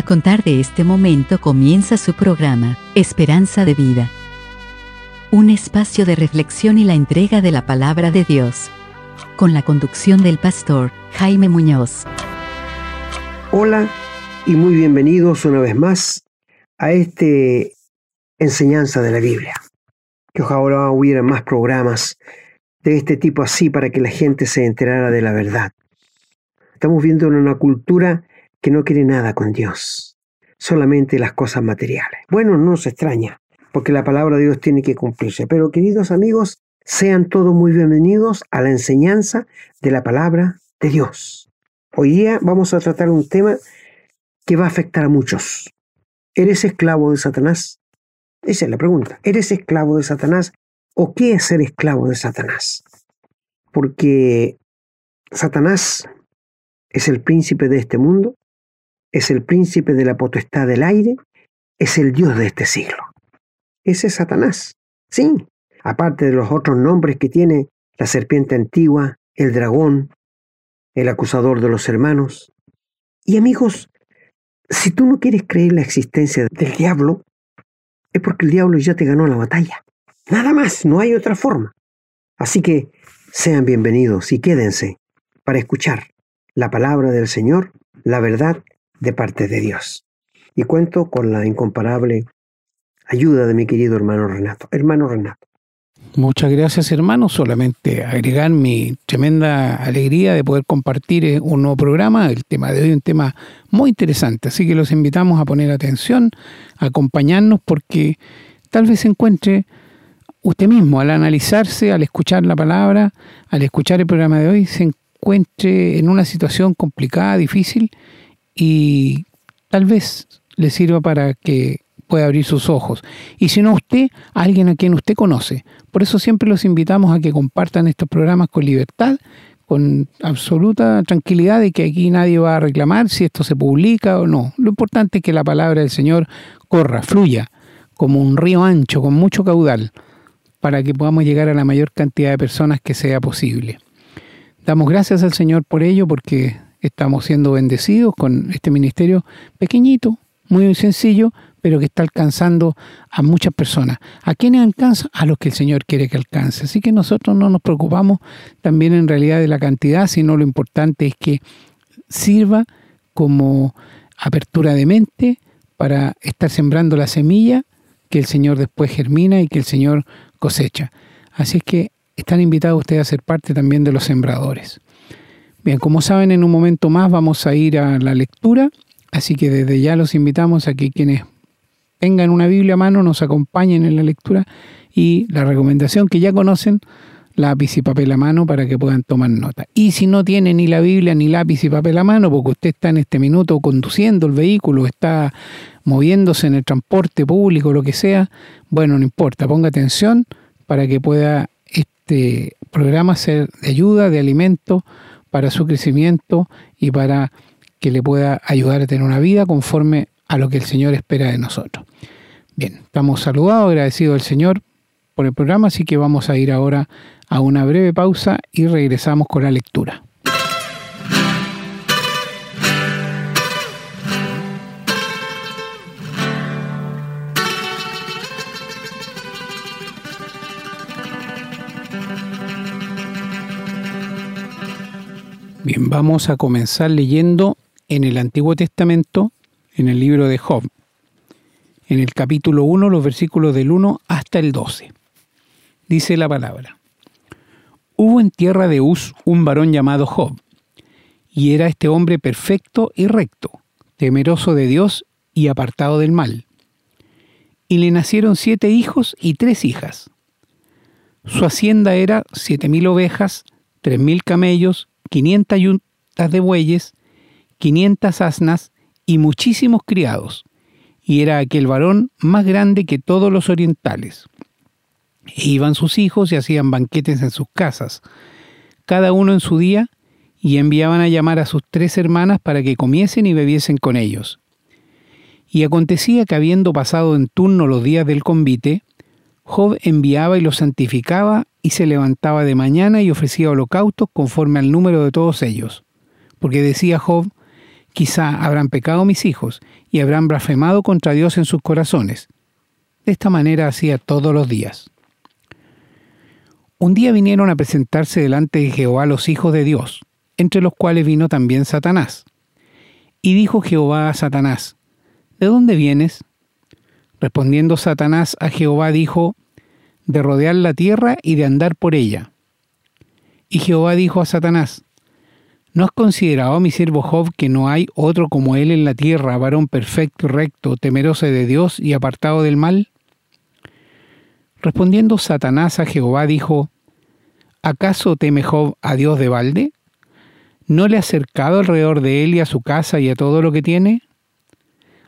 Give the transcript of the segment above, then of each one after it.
A contar de este momento comienza su programa, Esperanza de Vida. Un espacio de reflexión y la entrega de la palabra de Dios. Con la conducción del pastor Jaime Muñoz. Hola y muy bienvenidos una vez más a este enseñanza de la Biblia. Que ojalá hubiera más programas de este tipo así para que la gente se enterara de la verdad. Estamos viendo una cultura que no quiere nada con Dios, solamente las cosas materiales. Bueno, no se extraña, porque la palabra de Dios tiene que cumplirse. Pero queridos amigos, sean todos muy bienvenidos a la enseñanza de la palabra de Dios. Hoy día vamos a tratar un tema que va a afectar a muchos. ¿Eres esclavo de Satanás? Esa es la pregunta. ¿Eres esclavo de Satanás o qué es ser esclavo de Satanás? Porque Satanás es el príncipe de este mundo es el príncipe de la potestad del aire, es el Dios de este siglo. Ese es Satanás. Sí, aparte de los otros nombres que tiene la serpiente antigua, el dragón, el acusador de los hermanos. Y amigos, si tú no quieres creer la existencia del diablo, es porque el diablo ya te ganó la batalla. Nada más, no hay otra forma. Así que sean bienvenidos y quédense para escuchar la palabra del Señor, la verdad de parte de Dios. Y cuento con la incomparable ayuda de mi querido hermano Renato. Hermano Renato. Muchas gracias hermano, solamente agregar mi tremenda alegría de poder compartir eh, un nuevo programa, el tema de hoy un tema muy interesante, así que los invitamos a poner atención, a acompañarnos porque tal vez se encuentre usted mismo al analizarse, al escuchar la palabra, al escuchar el programa de hoy, se encuentre en una situación complicada, difícil y tal vez le sirva para que pueda abrir sus ojos. Y si no usted, alguien a quien usted conoce. Por eso siempre los invitamos a que compartan estos programas con libertad, con absoluta tranquilidad de que aquí nadie va a reclamar si esto se publica o no. Lo importante es que la palabra del Señor corra, fluya, como un río ancho, con mucho caudal, para que podamos llegar a la mayor cantidad de personas que sea posible. Damos gracias al Señor por ello, porque estamos siendo bendecidos con este ministerio pequeñito, muy sencillo, pero que está alcanzando a muchas personas. ¿A quiénes alcanza? A los que el Señor quiere que alcance. Así que nosotros no nos preocupamos también en realidad de la cantidad, sino lo importante es que sirva como apertura de mente para estar sembrando la semilla que el Señor después germina y que el Señor cosecha. Así es que están invitados ustedes a ser parte también de los sembradores. Bien, como saben, en un momento más vamos a ir a la lectura, así que desde ya los invitamos a que quienes tengan una Biblia a mano nos acompañen en la lectura y la recomendación que ya conocen, lápiz y papel a mano para que puedan tomar nota. Y si no tiene ni la Biblia ni lápiz y papel a mano, porque usted está en este minuto conduciendo el vehículo, está moviéndose en el transporte público, lo que sea, bueno, no importa, ponga atención para que pueda este programa ser de ayuda, de alimento para su crecimiento y para que le pueda ayudar a tener una vida conforme a lo que el Señor espera de nosotros. Bien, estamos saludados, agradecidos al Señor por el programa, así que vamos a ir ahora a una breve pausa y regresamos con la lectura. Bien, vamos a comenzar leyendo en el Antiguo Testamento, en el libro de Job, en el capítulo 1, los versículos del 1 hasta el 12. Dice la palabra. Hubo en tierra de Uz un varón llamado Job, y era este hombre perfecto y recto, temeroso de Dios y apartado del mal. Y le nacieron siete hijos y tres hijas. Su hacienda era siete mil ovejas, tres mil camellos, 500 yuntas de bueyes, 500 asnas y muchísimos criados, y era aquel varón más grande que todos los orientales. E iban sus hijos y hacían banquetes en sus casas, cada uno en su día, y enviaban a llamar a sus tres hermanas para que comiesen y bebiesen con ellos. Y acontecía que habiendo pasado en turno los días del convite, Job enviaba y los santificaba y se levantaba de mañana y ofrecía holocaustos conforme al número de todos ellos. Porque decía Job, quizá habrán pecado mis hijos, y habrán blasfemado contra Dios en sus corazones. De esta manera hacía todos los días. Un día vinieron a presentarse delante de Jehová los hijos de Dios, entre los cuales vino también Satanás. Y dijo Jehová a Satanás, ¿De dónde vienes? Respondiendo Satanás a Jehová dijo, De rodear la tierra y de andar por ella. Y Jehová dijo a Satanás, ¿No has considerado mi siervo Job que no hay otro como él en la tierra, varón perfecto y recto, temeroso de Dios y apartado del mal? Respondiendo Satanás a Jehová dijo, ¿acaso teme Job a Dios de balde? ¿No le ha acercado alrededor de él y a su casa y a todo lo que tiene?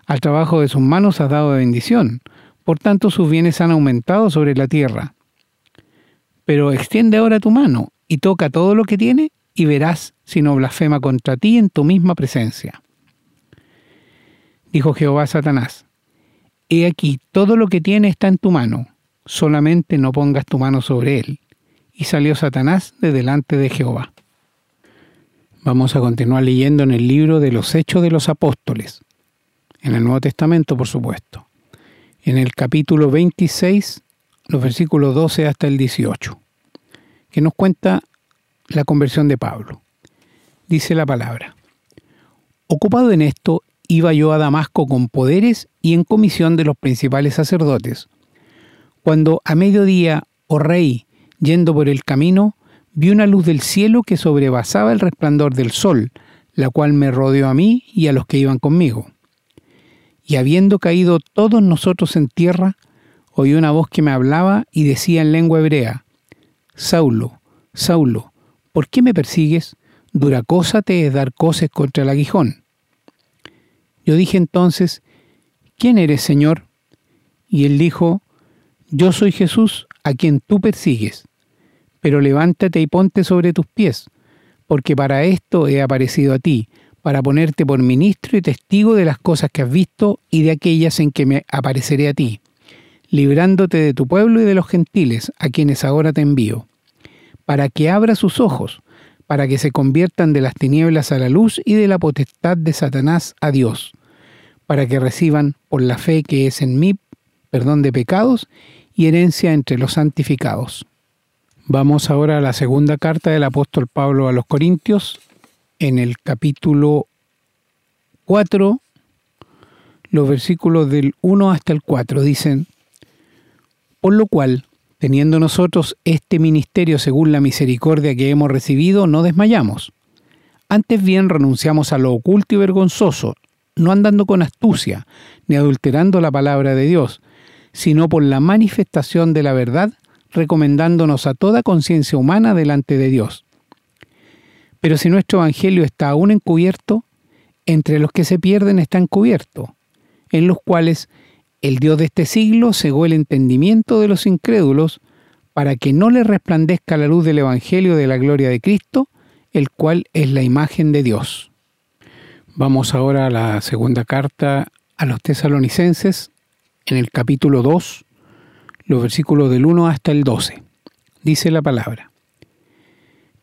Al trabajo de sus manos has dado bendición, por tanto sus bienes han aumentado sobre la tierra. Pero extiende ahora tu mano y toca todo lo que tiene y verás si no blasfema contra ti en tu misma presencia. Dijo Jehová a Satanás, He aquí, todo lo que tiene está en tu mano, solamente no pongas tu mano sobre él. Y salió Satanás de delante de Jehová. Vamos a continuar leyendo en el libro de los Hechos de los Apóstoles, en el Nuevo Testamento, por supuesto, en el capítulo 26, los versículos 12 hasta el 18, que nos cuenta la conversión de Pablo. Dice la palabra, ocupado en esto, iba yo a Damasco con poderes y en comisión de los principales sacerdotes, cuando a mediodía, oh rey, yendo por el camino, vi una luz del cielo que sobrepasaba el resplandor del sol, la cual me rodeó a mí y a los que iban conmigo. Y habiendo caído todos nosotros en tierra, oí una voz que me hablaba y decía en lengua hebrea, Saulo, Saulo, ¿por qué me persigues? Dura cosa te es dar coces contra el aguijón. Yo dije entonces, ¿quién eres, Señor? Y él dijo, yo soy Jesús a quien tú persigues, pero levántate y ponte sobre tus pies, porque para esto he aparecido a ti, para ponerte por ministro y testigo de las cosas que has visto y de aquellas en que me apareceré a ti, librándote de tu pueblo y de los gentiles, a quienes ahora te envío, para que abra sus ojos, para que se conviertan de las tinieblas a la luz y de la potestad de Satanás a Dios, para que reciban por la fe que es en mí perdón de pecados y herencia entre los santificados. Vamos ahora a la segunda carta del apóstol Pablo a los Corintios, en el capítulo 4, los versículos del 1 hasta el 4 dicen, por lo cual, teniendo nosotros este ministerio según la misericordia que hemos recibido, no desmayamos. Antes bien renunciamos a lo oculto y vergonzoso, no andando con astucia, ni adulterando la palabra de Dios, sino por la manifestación de la verdad, recomendándonos a toda conciencia humana delante de Dios. Pero si nuestro Evangelio está aún encubierto, entre los que se pierden está encubierto, en los cuales el Dios de este siglo cegó el entendimiento de los incrédulos, para que no les resplandezca la luz del Evangelio de la gloria de Cristo, el cual es la imagen de Dios. Vamos ahora a la segunda carta a los tesalonicenses, en el capítulo 2, los versículos del 1 hasta el 12. Dice la palabra.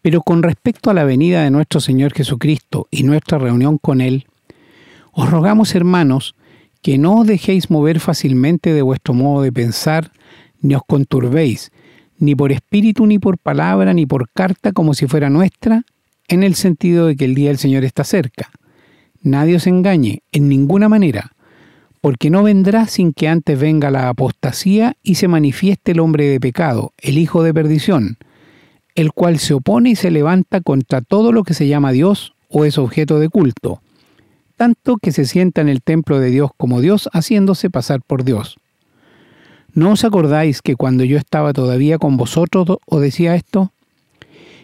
Pero con respecto a la venida de nuestro Señor Jesucristo y nuestra reunión con Él, os rogamos, hermanos, que no os dejéis mover fácilmente de vuestro modo de pensar, ni os conturbéis, ni por espíritu, ni por palabra, ni por carta como si fuera nuestra, en el sentido de que el día del Señor está cerca. Nadie os engañe, en ninguna manera, porque no vendrá sin que antes venga la apostasía y se manifieste el hombre de pecado, el hijo de perdición, el cual se opone y se levanta contra todo lo que se llama Dios o es objeto de culto, tanto que se sienta en el templo de Dios como Dios haciéndose pasar por Dios. ¿No os acordáis que cuando yo estaba todavía con vosotros os decía esto?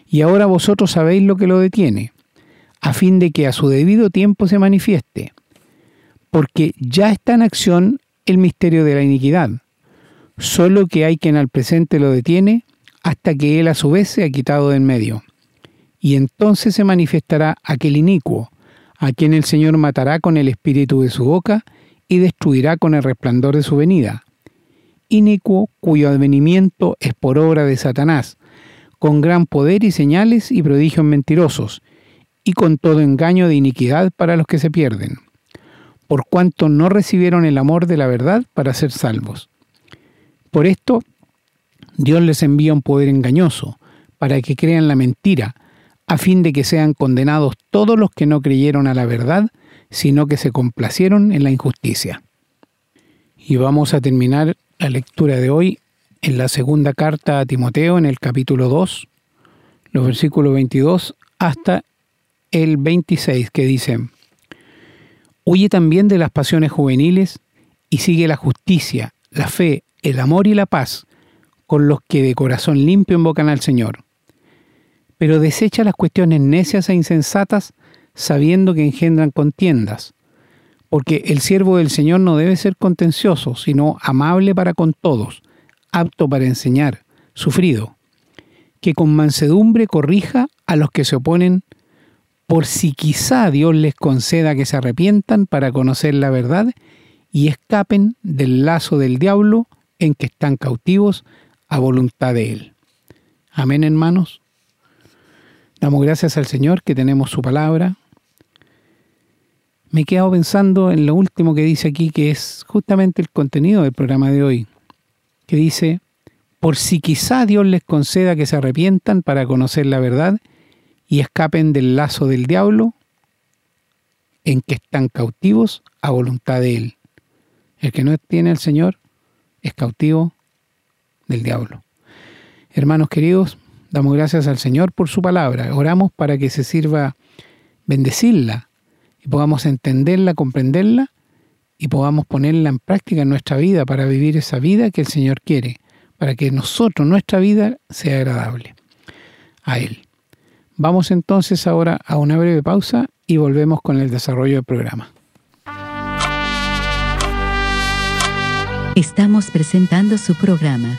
Y ahora vosotros sabéis lo que lo detiene, a fin de que a su debido tiempo se manifieste porque ya está en acción el misterio de la iniquidad, solo que hay quien al presente lo detiene hasta que él a su vez se ha quitado de en medio. Y entonces se manifestará aquel inicuo, a quien el Señor matará con el espíritu de su boca y destruirá con el resplandor de su venida. Inicuo cuyo advenimiento es por obra de Satanás, con gran poder y señales y prodigios mentirosos, y con todo engaño de iniquidad para los que se pierden por cuanto no recibieron el amor de la verdad para ser salvos. Por esto, Dios les envía un poder engañoso, para que crean la mentira, a fin de que sean condenados todos los que no creyeron a la verdad, sino que se complacieron en la injusticia. Y vamos a terminar la lectura de hoy en la segunda carta a Timoteo, en el capítulo 2, los versículos 22 hasta el 26, que dicen, Huye también de las pasiones juveniles y sigue la justicia, la fe, el amor y la paz con los que de corazón limpio invocan al Señor. Pero desecha las cuestiones necias e insensatas, sabiendo que engendran contiendas, porque el siervo del Señor no debe ser contencioso, sino amable para con todos, apto para enseñar, sufrido, que con mansedumbre corrija a los que se oponen, por si quizá Dios les conceda que se arrepientan para conocer la verdad y escapen del lazo del diablo en que están cautivos a voluntad de Él. Amén, hermanos. Damos gracias al Señor que tenemos su palabra. Me he quedado pensando en lo último que dice aquí, que es justamente el contenido del programa de hoy, que dice, por si quizá Dios les conceda que se arrepientan para conocer la verdad y escapen del lazo del diablo en que están cautivos a voluntad de Él. El que no tiene al Señor es cautivo del diablo. Hermanos queridos, damos gracias al Señor por su palabra. Oramos para que se sirva bendecirla y podamos entenderla, comprenderla y podamos ponerla en práctica en nuestra vida para vivir esa vida que el Señor quiere, para que nosotros, nuestra vida, sea agradable a Él. Vamos entonces ahora a una breve pausa y volvemos con el desarrollo del programa. Estamos presentando su programa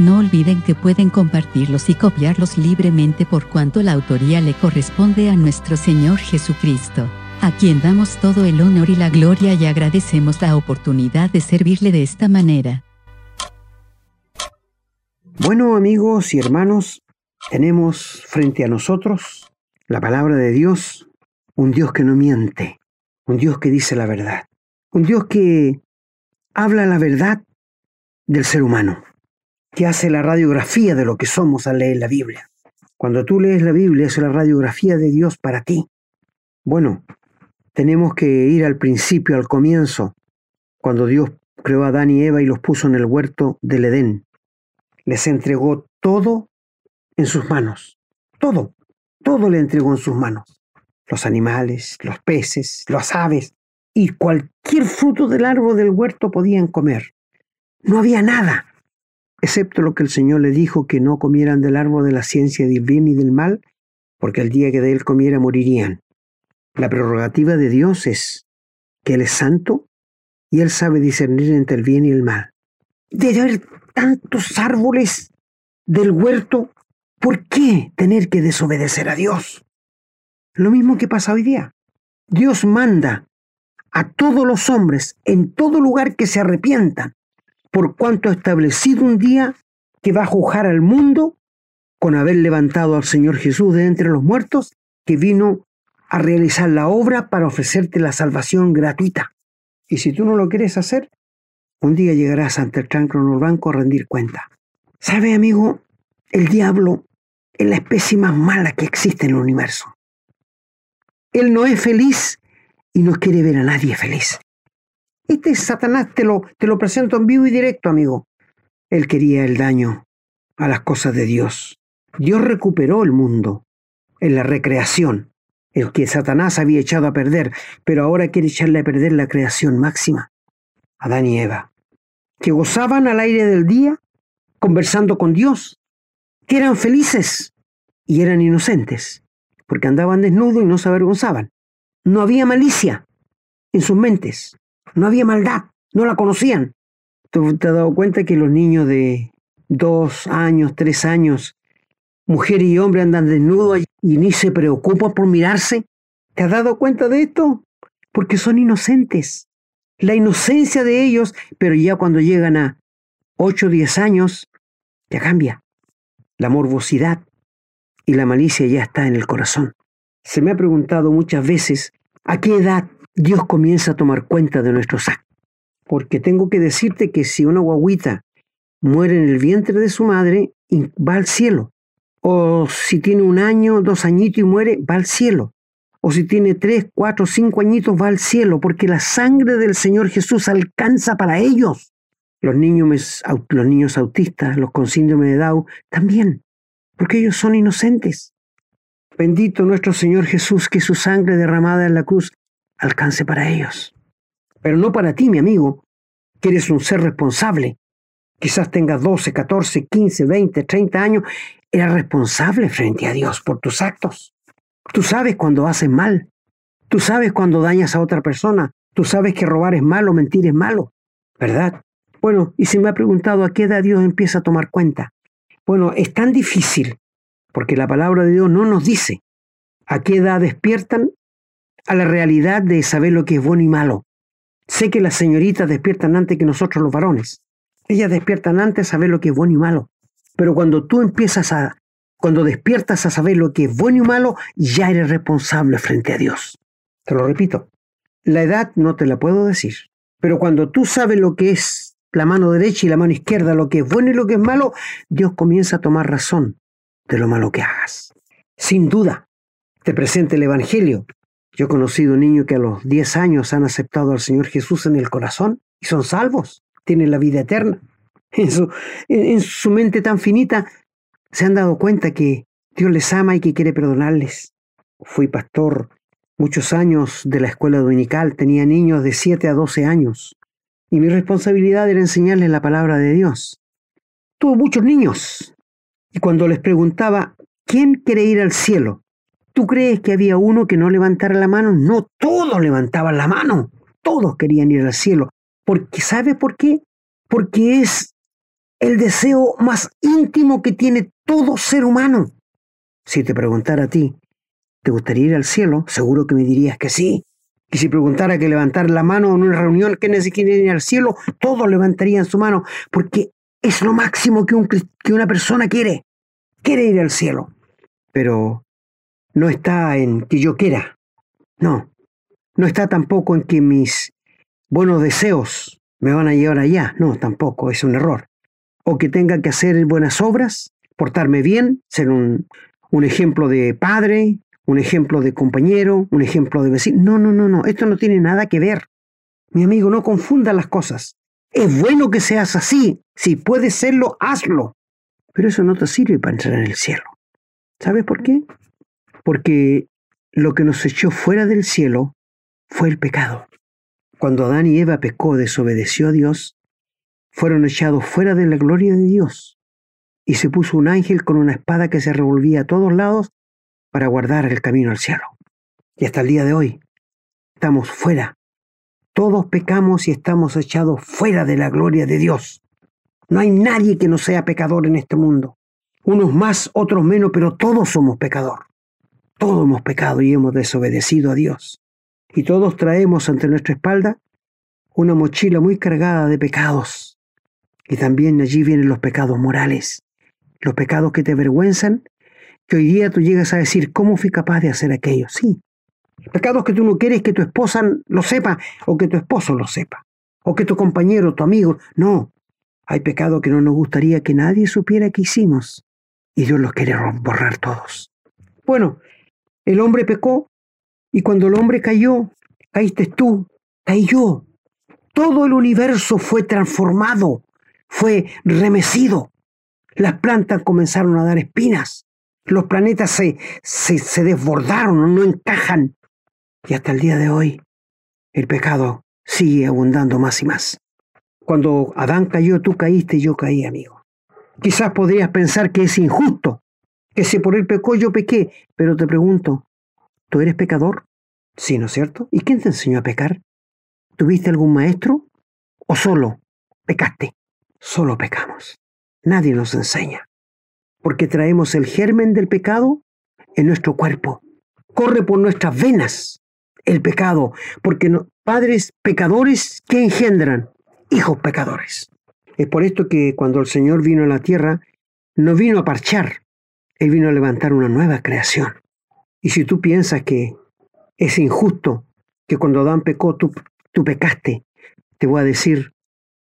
No olviden que pueden compartirlos y copiarlos libremente por cuanto la autoría le corresponde a nuestro Señor Jesucristo, a quien damos todo el honor y la gloria y agradecemos la oportunidad de servirle de esta manera. Bueno amigos y hermanos, tenemos frente a nosotros la palabra de Dios, un Dios que no miente, un Dios que dice la verdad, un Dios que habla la verdad del ser humano que hace la radiografía de lo que somos al leer la Biblia. Cuando tú lees la Biblia es la radiografía de Dios para ti. Bueno, tenemos que ir al principio, al comienzo, cuando Dios creó a Adán y Eva y los puso en el huerto del Edén. Les entregó todo en sus manos. Todo, todo le entregó en sus manos. Los animales, los peces, las aves y cualquier fruto del árbol del huerto podían comer. No había nada excepto lo que el Señor le dijo que no comieran del árbol de la ciencia del bien y del mal, porque el día que de él comiera morirían. La prerrogativa de Dios es que Él es santo y Él sabe discernir entre el bien y el mal. De haber tantos árboles del huerto, ¿por qué tener que desobedecer a Dios? Lo mismo que pasa hoy día. Dios manda a todos los hombres en todo lugar que se arrepientan por cuanto ha establecido un día que va a juzgar al mundo con haber levantado al Señor Jesús de entre los muertos, que vino a realizar la obra para ofrecerte la salvación gratuita. Y si tú no lo quieres hacer, un día llegarás ante el Trancro Banco a rendir cuenta. ¿Sabe, amigo? El diablo es la especie más mala que existe en el universo. Él no es feliz y no quiere ver a nadie feliz. Este Satanás te lo, te lo presento en vivo y directo, amigo. Él quería el daño a las cosas de Dios. Dios recuperó el mundo en la recreación, el que Satanás había echado a perder, pero ahora quiere echarle a perder la creación máxima, Adán y Eva, que gozaban al aire del día, conversando con Dios, que eran felices y eran inocentes, porque andaban desnudos y no se avergonzaban. No había malicia en sus mentes, no había maldad. no la conocían. ¿Tú te has dado cuenta que los niños de dos años, tres años, mujer y hombre andan desnudos y ni se preocupan por mirarse? ¿Te has dado cuenta de esto? Porque son inocentes. La inocencia de ellos, pero ya cuando llegan a ocho o diez años, ya cambia. La morbosidad y la malicia ya está en el corazón. Se me ha preguntado muchas veces a qué edad Dios comienza a tomar cuenta de nuestros actos. Porque tengo que decirte que si una guaguita muere en el vientre de su madre, va al cielo. O si tiene un año, dos añitos y muere, va al cielo. O si tiene tres, cuatro, cinco añitos, va al cielo, porque la sangre del Señor Jesús alcanza para ellos. Los niños, los niños autistas, los con síndrome de Down, también, porque ellos son inocentes. Bendito nuestro Señor Jesús, que su sangre derramada en la cruz alcance para ellos. Pero no para ti, mi amigo, que eres un ser responsable. Quizás tengas 12, 14, 15, 20, 30 años. Eres responsable frente a Dios por tus actos. Tú sabes cuando haces mal. Tú sabes cuando dañas a otra persona. Tú sabes que robar es malo, mentir es malo. ¿Verdad? Bueno, y se me ha preguntado a qué edad Dios empieza a tomar cuenta. Bueno, es tan difícil porque la palabra de Dios no nos dice a qué edad despiertan a la realidad de saber lo que es bueno y malo. Sé que las señoritas despiertan antes que nosotros los varones. Ellas despiertan antes a saber lo que es bueno y malo. Pero cuando tú empiezas a, cuando despiertas a saber lo que es bueno y malo, ya eres responsable frente a Dios. Te lo repito, la edad no te la puedo decir. Pero cuando tú sabes lo que es la mano derecha y la mano izquierda, lo que es bueno y lo que es malo, Dios comienza a tomar razón de lo malo que hagas. Sin duda, te presenta el Evangelio. Yo he conocido niños que a los 10 años han aceptado al Señor Jesús en el corazón y son salvos, tienen la vida eterna. En su, en su mente tan finita se han dado cuenta que Dios les ama y que quiere perdonarles. Fui pastor muchos años de la escuela dominical, tenía niños de 7 a 12 años y mi responsabilidad era enseñarles la palabra de Dios. Tuve muchos niños y cuando les preguntaba, ¿quién quiere ir al cielo? ¿Tú crees que había uno que no levantara la mano? No, todos levantaban la mano. Todos querían ir al cielo. Porque, ¿sabe por qué? Porque es el deseo más íntimo que tiene todo ser humano. Si te preguntara a ti, ¿te gustaría ir al cielo? Seguro que me dirías que sí. Y si preguntara que levantar la mano en una reunión, que quiere ir al cielo? Todos levantarían su mano, porque es lo máximo que, que una persona quiere. Quiere ir al cielo. Pero no está en que yo quiera. No. No está tampoco en que mis buenos deseos me van a llevar allá. No, tampoco. Es un error. O que tenga que hacer buenas obras, portarme bien, ser un, un ejemplo de padre, un ejemplo de compañero, un ejemplo de vecino. No, no, no, no. Esto no tiene nada que ver. Mi amigo, no confunda las cosas. Es bueno que seas así. Si puedes serlo, hazlo. Pero eso no te sirve para entrar en el cielo. ¿Sabes por qué? Porque lo que nos echó fuera del cielo fue el pecado. Cuando Adán y Eva pecó, desobedeció a Dios, fueron echados fuera de la gloria de Dios. Y se puso un ángel con una espada que se revolvía a todos lados para guardar el camino al cielo. Y hasta el día de hoy estamos fuera todos pecamos y estamos echados fuera de la gloria de Dios. No hay nadie que no sea pecador en este mundo. Unos más, otros menos, pero todos somos pecador. Todos hemos pecado y hemos desobedecido a Dios. Y todos traemos ante nuestra espalda una mochila muy cargada de pecados. Y también allí vienen los pecados morales, los pecados que te avergüenzan, que hoy día tú llegas a decir, ¿cómo fui capaz de hacer aquello? Sí, Pecados que tú no quieres que tu esposa lo sepa o que tu esposo lo sepa. O que tu compañero, tu amigo. No. Hay pecados que no nos gustaría que nadie supiera que hicimos. Y Dios los quiere borrar todos. Bueno, el hombre pecó y cuando el hombre cayó, caíste tú, caí yo. Todo el universo fue transformado, fue remecido. Las plantas comenzaron a dar espinas. Los planetas se, se, se desbordaron, no encajan. Y hasta el día de hoy, el pecado sigue abundando más y más. Cuando Adán cayó, tú caíste y yo caí, amigo. Quizás podrías pensar que es injusto, que si por él pecó yo pequé, pero te pregunto, ¿tú eres pecador? Sí, ¿no es cierto? ¿Y quién te enseñó a pecar? ¿Tuviste algún maestro? o solo pecaste. Solo pecamos. Nadie nos enseña. Porque traemos el germen del pecado en nuestro cuerpo. Corre por nuestras venas el pecado, porque padres pecadores que engendran hijos pecadores. Es por esto que cuando el Señor vino a la tierra, no vino a parchar, Él vino a levantar una nueva creación. Y si tú piensas que es injusto que cuando Adán pecó tú, pecaste, te voy a decir,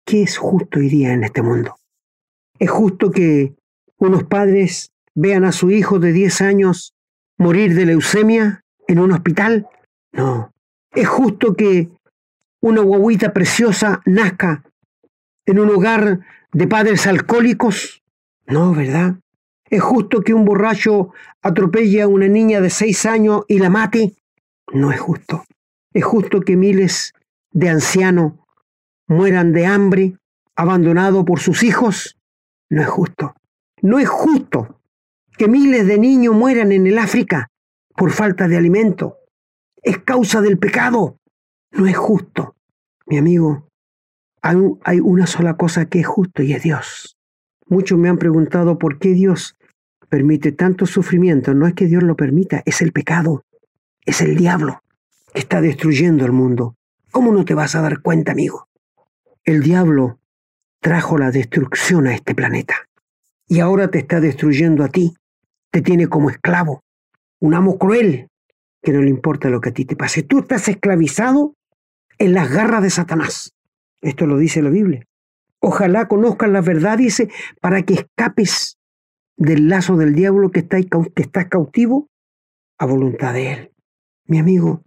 ¿qué es justo hoy día en este mundo? ¿Es justo que unos padres vean a su hijo de 10 años morir de leucemia en un hospital? No. ¿Es justo que una guaguita preciosa nazca en un hogar de padres alcohólicos? No, ¿verdad? ¿Es justo que un borracho atropelle a una niña de seis años y la mate? No es justo. Es justo que miles de ancianos mueran de hambre, abandonados por sus hijos. No es justo. No es justo que miles de niños mueran en el África por falta de alimento. Es causa del pecado. No es justo. Mi amigo, hay una sola cosa que es justo y es Dios. Muchos me han preguntado por qué Dios permite tanto sufrimiento. No es que Dios lo permita, es el pecado, es el diablo que está destruyendo el mundo. ¿Cómo no te vas a dar cuenta, amigo? El diablo trajo la destrucción a este planeta y ahora te está destruyendo a ti. Te tiene como esclavo, un amo cruel que no le importa lo que a ti te pase. Tú estás esclavizado en las garras de Satanás. Esto lo dice la Biblia. Ojalá conozcas la verdad, dice, para que escapes del lazo del diablo que, está, que estás cautivo a voluntad de él. Mi amigo,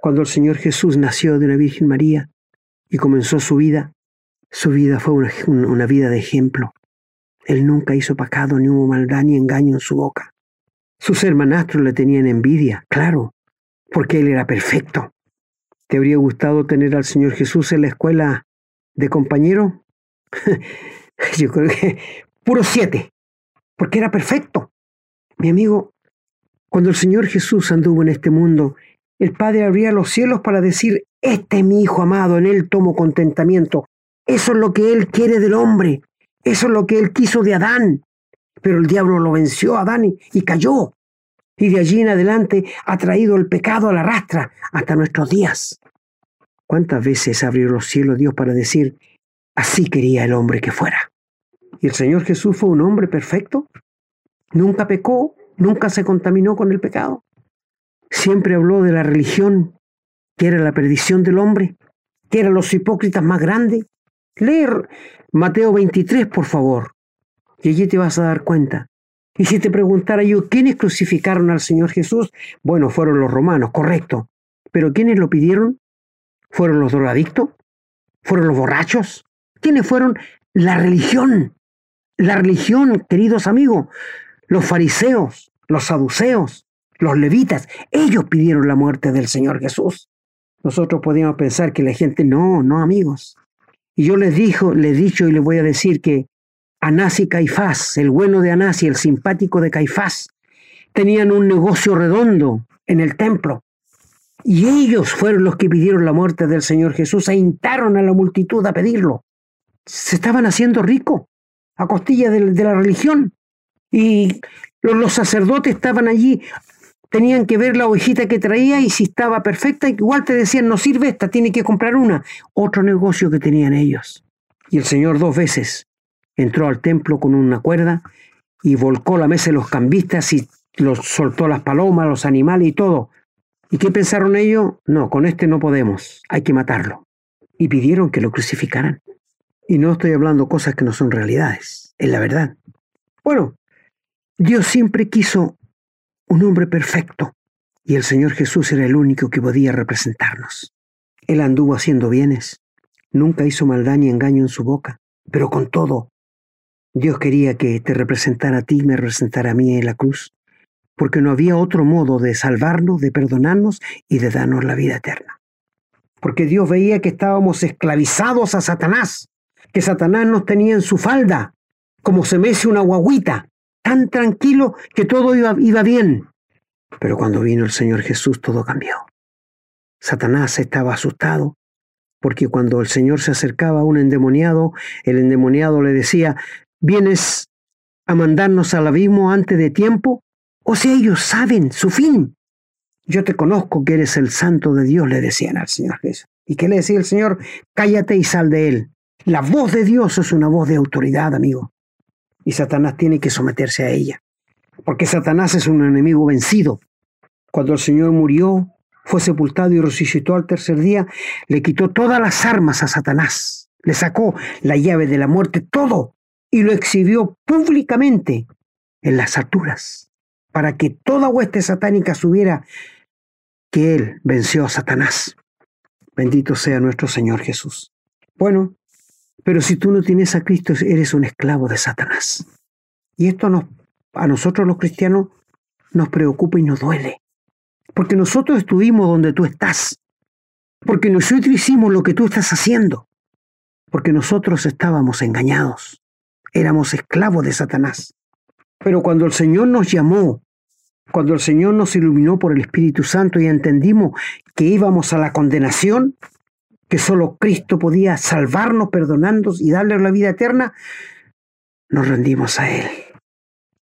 cuando el Señor Jesús nació de una Virgen María y comenzó su vida, su vida fue una, una vida de ejemplo. Él nunca hizo pecado, ni hubo maldad, ni engaño en su boca. Sus hermanastros le tenían envidia, claro, porque él era perfecto. ¿Te habría gustado tener al Señor Jesús en la escuela de compañero? Yo creo que puro siete, porque era perfecto. Mi amigo, cuando el Señor Jesús anduvo en este mundo, el Padre abría los cielos para decir, este es mi Hijo amado, en Él tomo contentamiento. Eso es lo que Él quiere del hombre, eso es lo que Él quiso de Adán. Pero el diablo lo venció a Adán y cayó. Y de allí en adelante ha traído el pecado a la rastra hasta nuestros días. ¿Cuántas veces abrió los cielos Dios para decir, así quería el hombre que fuera? ¿Y el Señor Jesús fue un hombre perfecto? Nunca pecó, nunca se contaminó con el pecado. Siempre habló de la religión, que era la perdición del hombre, que eran los hipócritas más grandes. Leer Mateo 23, por favor, y allí te vas a dar cuenta. Y si te preguntara yo, ¿quiénes crucificaron al Señor Jesús? Bueno, fueron los romanos, correcto. Pero ¿quiénes lo pidieron? ¿Fueron los drogadictos? ¿Fueron los borrachos? ¿Quiénes fueron? La religión. La religión, queridos amigos. Los fariseos, los saduceos, los levitas. Ellos pidieron la muerte del Señor Jesús. Nosotros podíamos pensar que la gente, no, no, amigos. Y yo les dijo, les he dicho y les voy a decir que Anás y Caifás, el bueno de Anás y el simpático de Caifás, tenían un negocio redondo en el templo. Y ellos fueron los que pidieron la muerte del Señor Jesús e hintaron a la multitud a pedirlo. Se estaban haciendo ricos a costilla de, la religión. Y los, sacerdotes estaban allí, tenían que ver la ovejita que traía y si estaba perfecta, igual te decían, no sirve esta, tiene que comprar una. Otro negocio que tenían ellos. Y el Señor dos veces entró al templo con una cuerda y volcó la mesa de los cambistas y los soltó las palomas, los animales y todo. ¿Y qué pensaron ellos? No, con este no podemos, hay que matarlo. Y pidieron que lo crucificaran. Y no estoy hablando cosas que no son realidades, es la verdad. Bueno, Dios siempre quiso un hombre perfecto y el Señor Jesús era el único que podía representarnos. Él anduvo haciendo bienes, nunca hizo maldad ni engaño en su boca, pero con todo, Dios quería que te representara a ti y me representara a mí en la cruz porque no había otro modo de salvarnos, de perdonarnos y de darnos la vida eterna. Porque Dios veía que estábamos esclavizados a Satanás, que Satanás nos tenía en su falda, como se mece una guaguita, tan tranquilo que todo iba, bien. Pero cuando vino el Señor Jesús todo cambió. Satanás estaba asustado porque cuando el Señor se acercaba a un endemoniado, el endemoniado le decía, ¿vienes a mandarnos al abismo antes de tiempo? O sea, ellos saben su fin. Yo te conozco que eres el santo de Dios, le decían al Señor Jesús. ¿Y qué le decía el Señor? Cállate y sal de él. La voz de Dios es una voz de autoridad, amigo. Y Satanás tiene que someterse a ella. Porque Satanás es un enemigo vencido. Cuando el Señor murió, fue sepultado y resucitó al tercer día, le quitó todas las armas a Satanás. Le sacó la llave de la muerte, todo, y lo exhibió públicamente en las alturas, para que toda hueste satánica supiera que él venció a Satanás. Bendito sea nuestro Señor Jesús. Bueno, pero si tú no tienes a Cristo, eres un esclavo de Satanás. Y esto nos, a nosotros los cristianos nos preocupa y nos duele. Porque nosotros estuvimos donde tú estás. Porque nosotros hicimos lo que tú estás haciendo. Porque nosotros estábamos engañados. Éramos esclavos de Satanás. Pero cuando el Señor nos llamó, cuando el Señor nos iluminó por el Espíritu Santo y entendimos que íbamos a la condenación, que solo Cristo podía salvarnos, perdonándonos y darle la vida eterna, nos rendimos a Él.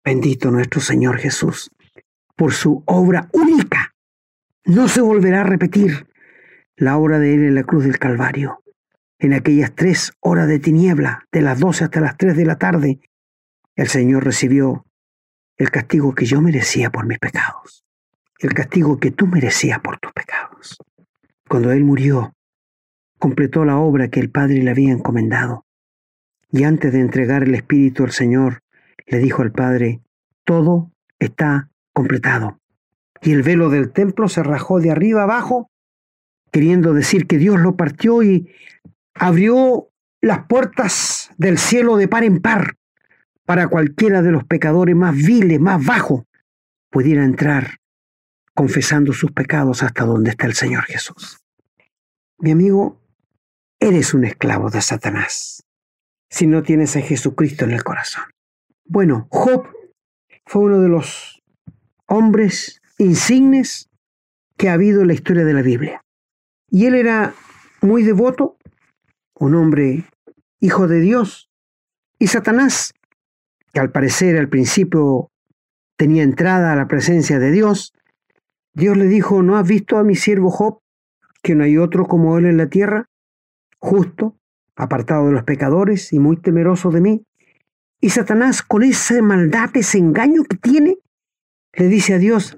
Bendito nuestro Señor Jesús, por su obra única. No se volverá a repetir la obra de Él en la cruz del Calvario. En aquellas tres horas de tiniebla, de las doce hasta las tres de la tarde, el Señor recibió el castigo que yo merecía por mis pecados, el castigo que tú merecías por tus pecados. Cuando Él murió, completó la obra que el Padre le había encomendado. Y antes de entregar el Espíritu al Señor, le dijo al Padre, todo está completado. Y el velo del templo se rajó de arriba abajo, queriendo decir que Dios lo partió y abrió las puertas del cielo de par en par para cualquiera de los pecadores más viles, más bajos, pudiera entrar confesando sus pecados hasta donde está el Señor Jesús. Mi amigo, eres un esclavo de Satanás si no tienes a Jesucristo en el corazón. Bueno, Job fue uno de los hombres insignes que ha habido en la historia de la Biblia. Y él era muy devoto, un hombre hijo de Dios. Y Satanás, que al parecer al principio tenía entrada a la presencia de Dios, Dios le dijo, ¿no has visto a mi siervo Job, que no hay otro como él en la tierra? Justo, apartado de los pecadores y muy temeroso de mí. Y Satanás, con esa maldad, ese engaño que tiene, le dice a Dios,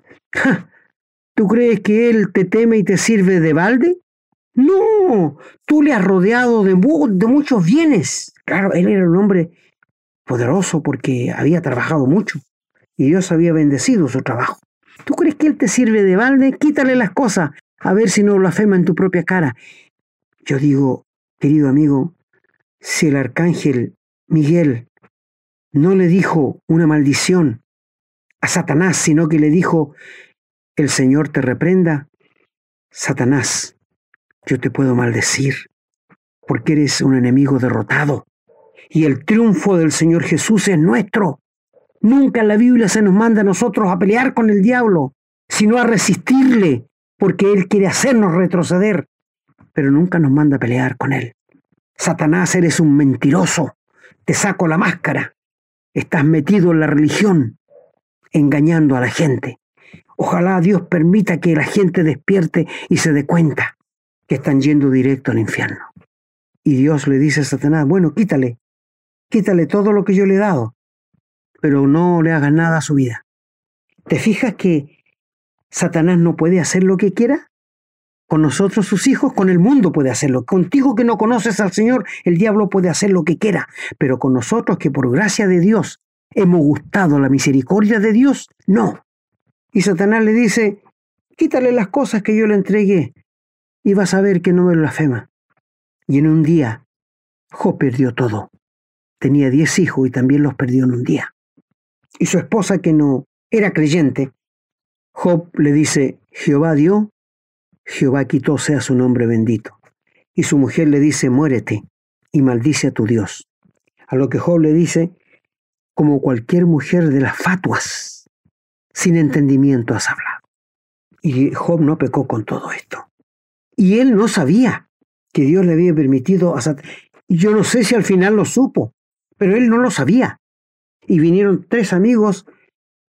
¿tú crees que Él te teme y te sirve de balde? No, tú le has rodeado de, de muchos bienes. Claro, Él era un hombre poderoso porque había trabajado mucho y Dios había bendecido su trabajo. ¿Tú crees que Él te sirve de balde? Quítale las cosas, a ver si no blasfema en tu propia cara. Yo digo, querido amigo, si el arcángel Miguel no le dijo una maldición a Satanás, sino que le dijo, el Señor te reprenda, Satanás, yo te puedo maldecir, porque eres un enemigo derrotado. Y el triunfo del Señor Jesús es nuestro. Nunca en la Biblia se nos manda a nosotros a pelear con el diablo, sino a resistirle, porque Él quiere hacernos retroceder pero nunca nos manda a pelear con Él. Satanás, eres un mentiroso, te saco la máscara, estás metido en la religión, engañando a la gente. Ojalá Dios permita que la gente despierte y se dé cuenta que están yendo directo al infierno. Y Dios le dice a Satanás, bueno, quítale, quítale todo lo que yo le he dado, pero no le hagas nada a su vida. ¿Te fijas que Satanás no puede hacer lo que quiera? Con nosotros sus hijos, con el mundo puede hacerlo. Contigo que no conoces al Señor, el diablo puede hacer lo que quiera. Pero con nosotros que por gracia de Dios hemos gustado la misericordia de Dios, no. Y Satanás le dice, quítale las cosas que yo le entregué y vas a ver que no me blasfema. Y en un día, Job perdió todo. Tenía diez hijos y también los perdió en un día. Y su esposa, que no era creyente, Job le dice, Jehová dio Jehová quitó sea su nombre bendito. Y su mujer le dice, muérete y maldice a tu Dios. A lo que Job le dice, como cualquier mujer de las fatuas, sin entendimiento has hablado. Y Job no pecó con todo esto. Y él no sabía que Dios le había permitido a Satanás. Yo no sé si al final lo supo, pero él no lo sabía. Y vinieron tres amigos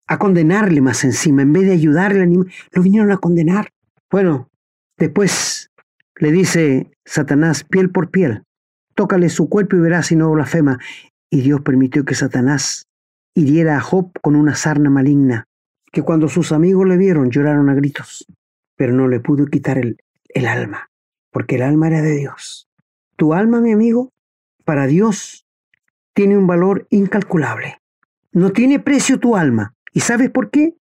a condenarle más encima, en vez de ayudarle, lo vinieron a condenar. Bueno, después le dice Satanás, piel por piel, tócale su cuerpo y verás si no blasfema. Y Dios permitió que Satanás hiriera a Job con una sarna maligna, que cuando sus amigos le vieron lloraron a gritos, pero no le pudo quitar el, el alma, porque el alma era de Dios. Tu alma, mi amigo, para Dios tiene un valor incalculable. No tiene precio tu alma. ¿Y sabes por qué?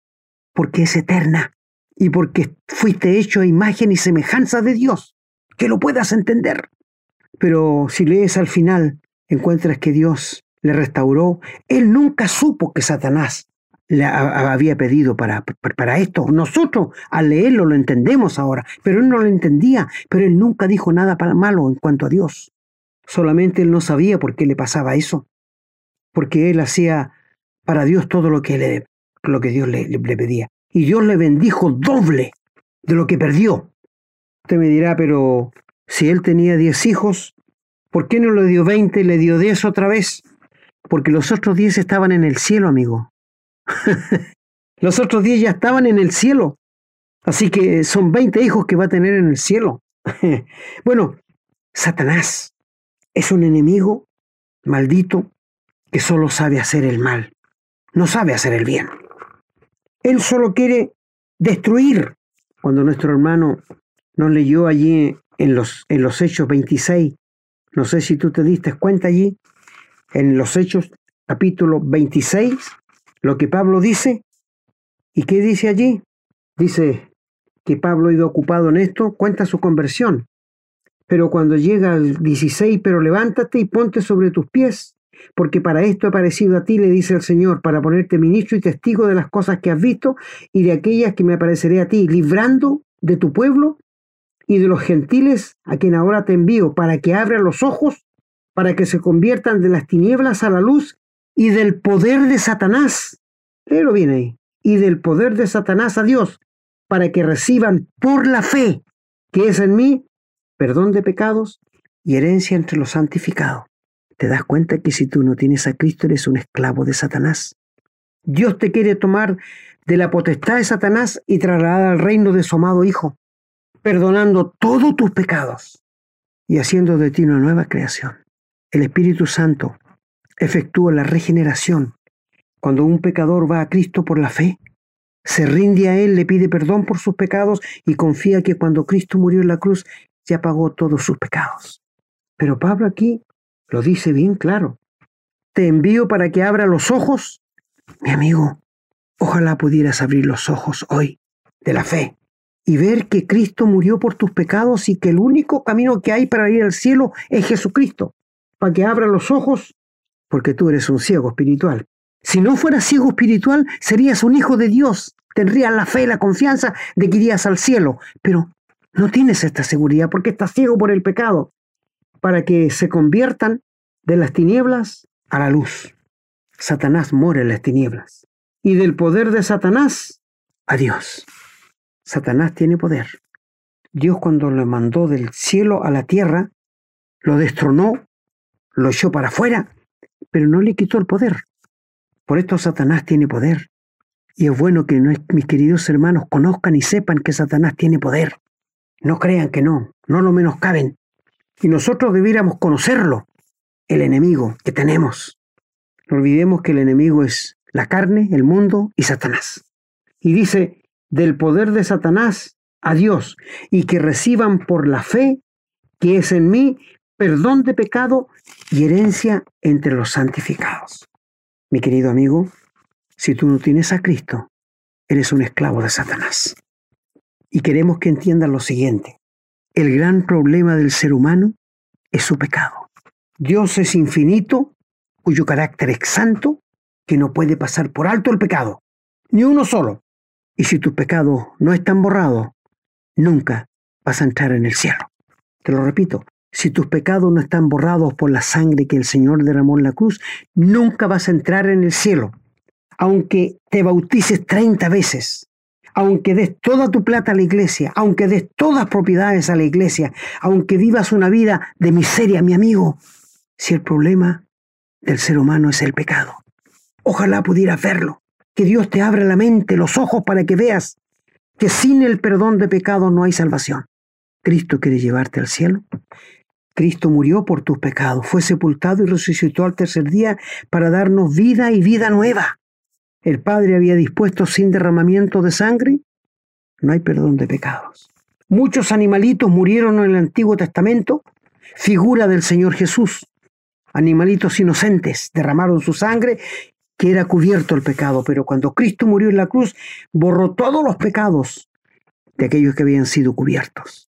Porque es eterna y porque fuiste hecho a imagen y semejanza de Dios. Que lo puedas entender. Pero si lees al final, encuentras que Dios le restauró. Él nunca supo que Satanás le había pedido para, para esto. Nosotros al leerlo lo entendemos ahora, pero él no lo entendía, pero él nunca dijo nada malo en cuanto a Dios. Solamente él no sabía por qué le pasaba eso, porque él hacía para Dios todo lo que, le, lo que Dios le, le pedía. Y Dios le bendijo doble de lo que perdió. Usted me dirá, pero si él tenía diez hijos, ¿por qué no le dio veinte y le dio diez otra vez? Porque los otros diez estaban en el cielo, amigo. los otros diez ya estaban en el cielo. Así que son veinte hijos que va a tener en el cielo. bueno, Satanás es un enemigo maldito que solo sabe hacer el mal, no sabe hacer el bien. Él solo quiere destruir. Cuando nuestro hermano nos leyó allí en los, en los Hechos 26, no sé si tú te diste cuenta allí, en los Hechos capítulo 26, lo que Pablo dice. ¿Y qué dice allí? Dice que Pablo ido ocupado en esto, cuenta su conversión. Pero cuando llega al 16, pero levántate y ponte sobre tus pies, porque para esto he aparecido a ti, le dice el Señor, para ponerte ministro y testigo de las cosas que has visto y de aquellas que me apareceré a ti, librando de tu pueblo y de los gentiles a quien ahora te envío, para que abran los ojos para que se conviertan de las tinieblas a la luz y del poder de Satanás. Léelo bien ahí. Y del poder de Satanás a Dios, para que reciban por la fe que es en mí perdón de pecados y herencia entre los santificados. ¿Te das cuenta que si tú no tienes a Cristo eres un esclavo de Satanás? Dios te quiere tomar de la potestad de Satanás y trasladar al reino de su amado Hijo, perdonando todos tus pecados y haciendo de ti una nueva creación. El Espíritu Santo efectúa la regeneración. Cuando un pecador va a Cristo por la fe, se rinde a Él, le pide perdón por sus pecados y confía que cuando Cristo murió en la cruz ya pagó todos sus pecados. Pero Pablo aquí lo dice bien claro. Te envío para que abra los ojos. Mi amigo, ojalá pudieras abrir los ojos hoy de la fe y ver que Cristo murió por tus pecados y que el único camino que hay para ir al cielo es Jesucristo para que abra los ojos, porque tú eres un ciego espiritual. Si no fueras ciego espiritual, serías un hijo de Dios, tendrías la fe y la confianza de que irías al cielo, pero no tienes esta seguridad porque estás ciego por el pecado, para que se conviertan de las tinieblas a la luz. Satanás muere en las tinieblas. Y del poder de Satanás a Dios. Satanás tiene poder. Dios cuando lo mandó del cielo a la tierra, lo destronó lo echó para afuera, pero no le quitó el poder. Por esto Satanás tiene poder. Y es bueno que mis queridos hermanos conozcan y sepan que Satanás tiene poder. No crean que no, no lo menoscaben. Y nosotros debiéramos conocerlo, el enemigo que tenemos. No olvidemos que el enemigo es la carne, el mundo y Satanás. Y dice, del poder de Satanás a Dios, y que reciban por la fe que es en mí perdón de pecado y herencia entre los santificados. Mi querido amigo, si tú no tienes a Cristo, eres un esclavo de Satanás. Y queremos que entiendan lo siguiente. El gran problema del ser humano es su pecado. Dios es infinito, cuyo carácter es santo, que no puede pasar por alto el pecado, ni uno solo. Y si tus pecados no están borrados, nunca vas a entrar en el cielo. Te lo repito, si tus pecados no están borrados por la sangre que el Señor derramó en la cruz, nunca vas a entrar en el cielo. Aunque te bautices 30 veces, aunque des toda tu plata a la iglesia, aunque des todas propiedades a la iglesia, aunque vivas una vida de miseria, mi amigo, si el problema del ser humano es el pecado. Ojalá pudieras verlo, que Dios te abra la mente, los ojos para que veas que sin el perdón de pecados no hay salvación. Cristo quiere llevarte al cielo. Cristo murió por tus pecados, fue sepultado y resucitó al tercer día para darnos vida y vida nueva. El Padre había dispuesto sin derramamiento de sangre, no hay perdón de pecados. Muchos animalitos murieron en el Antiguo Testamento, figura del Señor Jesús. Animalitos inocentes derramaron su sangre que era cubierto el pecado, pero cuando Cristo murió en la cruz, borró todos los pecados de aquellos que habían sido cubiertos.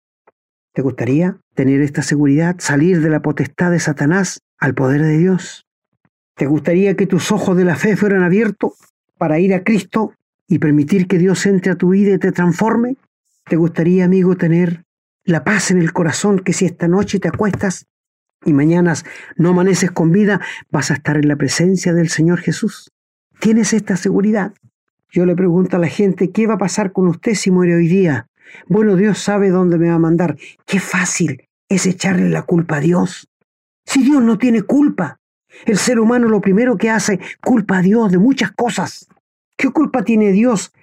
¿Te gustaría tener esta seguridad, salir de la potestad de Satanás al poder de Dios? ¿Te gustaría que tus ojos de la fe fueran abiertos para ir a Cristo y permitir que Dios entre a tu vida y te transforme? ¿Te gustaría, amigo, tener la paz en el corazón que si esta noche te acuestas y mañana no amaneces con vida, vas a estar en la presencia del Señor Jesús. ¿Tienes esta seguridad? Yo le pregunto a la gente, ¿qué va a pasar con usted si muere hoy día? Bueno, Dios sabe dónde me va a mandar. Qué fácil es echarle la culpa a Dios. Si Dios no tiene culpa, el ser humano lo primero que hace, culpa a Dios de muchas cosas. ¿Qué culpa tiene Dios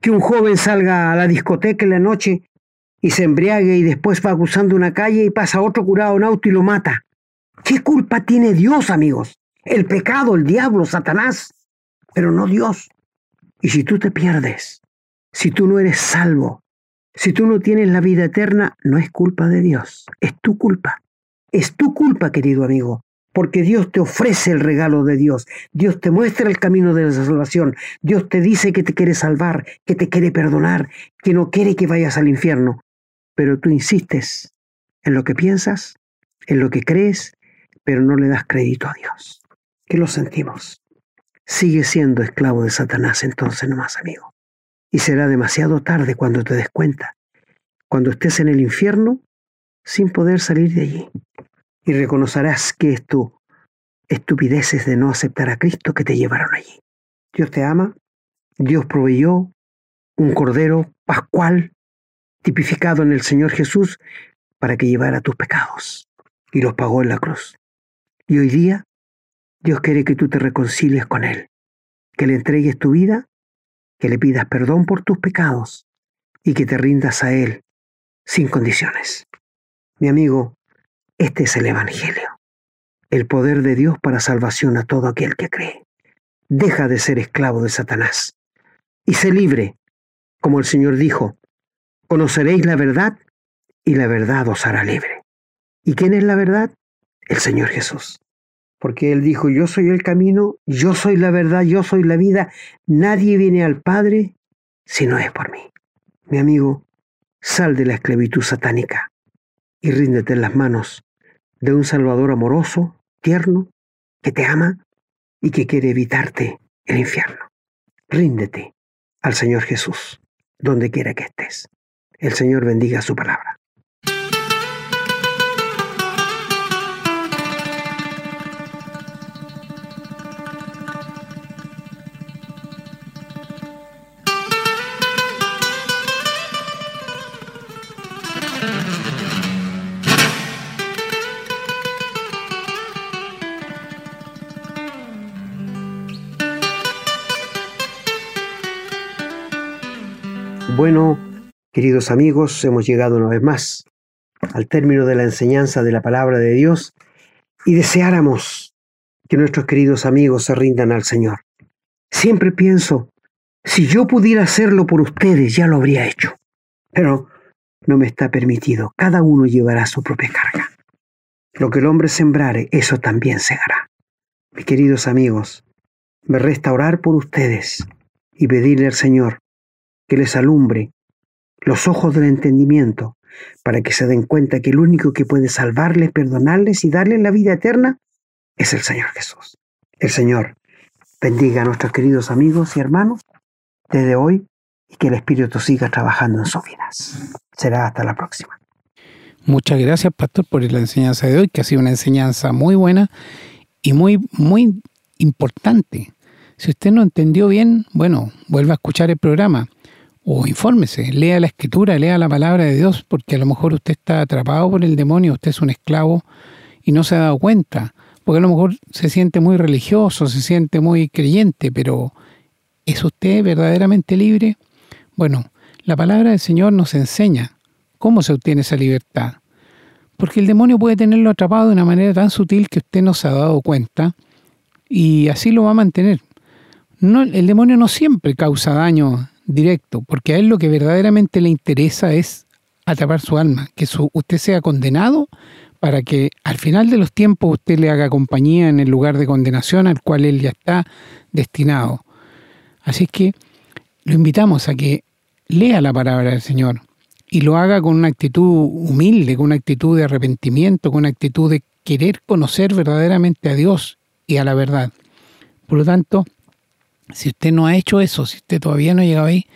que un joven salga a la discoteca en la noche y se embriague y después va cruzando una calle y pasa otro curado en auto y lo mata. ¿Qué culpa tiene Dios, amigos? El pecado, el diablo, Satanás, pero no Dios. Y si tú te pierdes, si tú no eres salvo, si tú no tienes la vida eterna, no es culpa de Dios, es tu culpa. Es tu culpa, querido amigo, porque Dios te ofrece el regalo de Dios. Dios te muestra el camino de la salvación. Dios te dice que te quiere salvar, que te quiere perdonar, que no quiere que vayas al infierno pero tú insistes en lo que piensas, en lo que crees, pero no le das crédito a Dios. ¿Qué lo sentimos? Sigue siendo esclavo de Satanás entonces nomás, amigo. Y será demasiado tarde cuando te des cuenta, cuando estés en el infierno sin poder salir de allí. Y reconocerás que es tu estupideces de no aceptar a Cristo que te llevaron allí. Dios te ama, Dios proveyó un cordero pascual tipificado en el Señor Jesús para que llevara tus pecados y los pagó en la cruz. Y hoy día Dios quiere que tú te reconcilies con Él, que le entregues tu vida, que le pidas perdón por tus pecados y que te rindas a Él sin condiciones. Mi amigo, este es el Evangelio, el poder de Dios para salvación a todo aquel que cree. Deja de ser esclavo de Satanás y sé libre, como el Señor dijo, Conoceréis la verdad y la verdad os hará libre. ¿Y quién es la verdad? El Señor Jesús. Porque Él dijo, yo soy el camino, yo soy la verdad, yo soy la vida. Nadie viene al Padre si no es por mí. Mi amigo, sal de la esclavitud satánica y ríndete en las manos de un Salvador amoroso, tierno, que te ama y que quiere evitarte el infierno. Ríndete al Señor Jesús, donde quiera que estés. El Señor bendiga su palabra. Bueno, Queridos amigos, hemos llegado una vez más al término de la enseñanza de la palabra de Dios y deseáramos que nuestros queridos amigos se rindan al Señor. Siempre pienso, si yo pudiera hacerlo por ustedes, ya lo habría hecho. Pero no me está permitido. Cada uno llevará su propia carga. Lo que el hombre sembrare, eso también segará. Mis queridos amigos, me resta orar por ustedes y pedirle al Señor que les alumbre los ojos del entendimiento, para que se den cuenta que el único que puede salvarles, perdonarles y darles la vida eterna es el Señor Jesús. El Señor bendiga a nuestros queridos amigos y hermanos desde hoy y que el Espíritu siga trabajando en sus vidas. Será hasta la próxima. Muchas gracias, Pastor, por la enseñanza de hoy, que ha sido una enseñanza muy buena y muy, muy importante. Si usted no entendió bien, bueno, vuelva a escuchar el programa o infórmese, lea la escritura, lea la palabra de Dios, porque a lo mejor usted está atrapado por el demonio, usted es un esclavo y no se ha dado cuenta, porque a lo mejor se siente muy religioso, se siente muy creyente, pero ¿es usted verdaderamente libre? Bueno, la palabra del Señor nos enseña cómo se obtiene esa libertad, porque el demonio puede tenerlo atrapado de una manera tan sutil que usted no se ha dado cuenta y así lo va a mantener. No, el demonio no siempre causa daño directo, porque a él lo que verdaderamente le interesa es atrapar su alma, que su, usted sea condenado para que al final de los tiempos usted le haga compañía en el lugar de condenación al cual él ya está destinado. Así que lo invitamos a que lea la palabra del Señor y lo haga con una actitud humilde, con una actitud de arrepentimiento, con una actitud de querer conocer verdaderamente a Dios y a la verdad. Por lo tanto, si usted no ha hecho eso, si usted todavía no ha llegado ahí,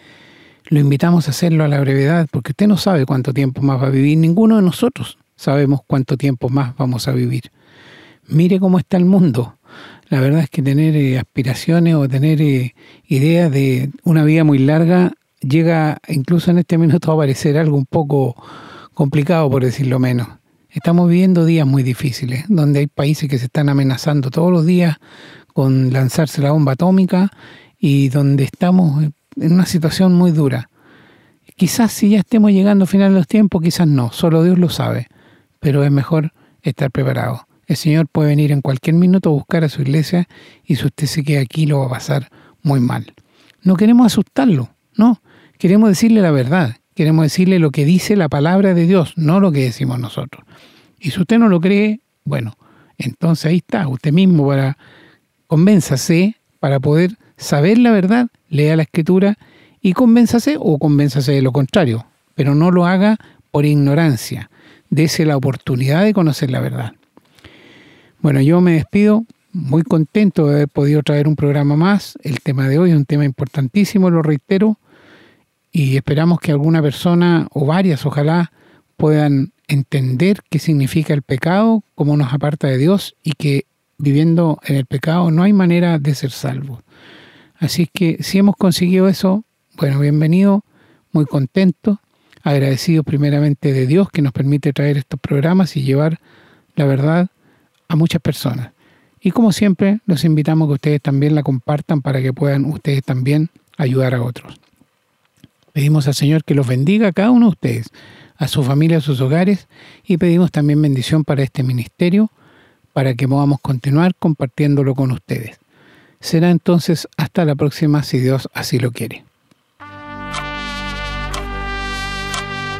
lo invitamos a hacerlo a la brevedad, porque usted no sabe cuánto tiempo más va a vivir, ninguno de nosotros sabemos cuánto tiempo más vamos a vivir. Mire cómo está el mundo. La verdad es que tener eh, aspiraciones o tener eh, ideas de una vida muy larga llega incluso en este minuto a parecer algo un poco complicado, por decirlo menos. Estamos viviendo días muy difíciles, donde hay países que se están amenazando todos los días con lanzarse la bomba atómica y donde estamos en una situación muy dura. Quizás si ya estemos llegando al final de los tiempos, quizás no, solo Dios lo sabe, pero es mejor estar preparado. El Señor puede venir en cualquier minuto a buscar a su iglesia y si usted se queda aquí lo va a pasar muy mal. No queremos asustarlo, no, queremos decirle la verdad, queremos decirle lo que dice la palabra de Dios, no lo que decimos nosotros. Y si usted no lo cree, bueno, entonces ahí está, usted mismo para convénzase para poder saber la verdad, lea la escritura y convénzase o convénzase de lo contrario, pero no lo haga por ignorancia. Dese la oportunidad de conocer la verdad. Bueno, yo me despido muy contento de haber podido traer un programa más. El tema de hoy es un tema importantísimo, lo reitero, y esperamos que alguna persona o varias, ojalá, puedan entender qué significa el pecado, cómo nos aparta de Dios y que viviendo en el pecado, no hay manera de ser salvo. Así que si hemos conseguido eso, bueno, bienvenido, muy contento, agradecido primeramente de Dios que nos permite traer estos programas y llevar la verdad a muchas personas. Y como siempre, los invitamos a que ustedes también la compartan para que puedan ustedes también ayudar a otros. Pedimos al Señor que los bendiga a cada uno de ustedes, a su familia, a sus hogares, y pedimos también bendición para este ministerio para que podamos continuar compartiéndolo con ustedes. Será entonces hasta la próxima si Dios así lo quiere.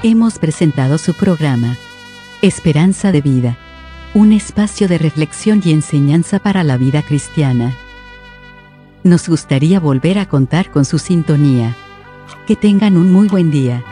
Hemos presentado su programa, Esperanza de Vida, un espacio de reflexión y enseñanza para la vida cristiana. Nos gustaría volver a contar con su sintonía. Que tengan un muy buen día.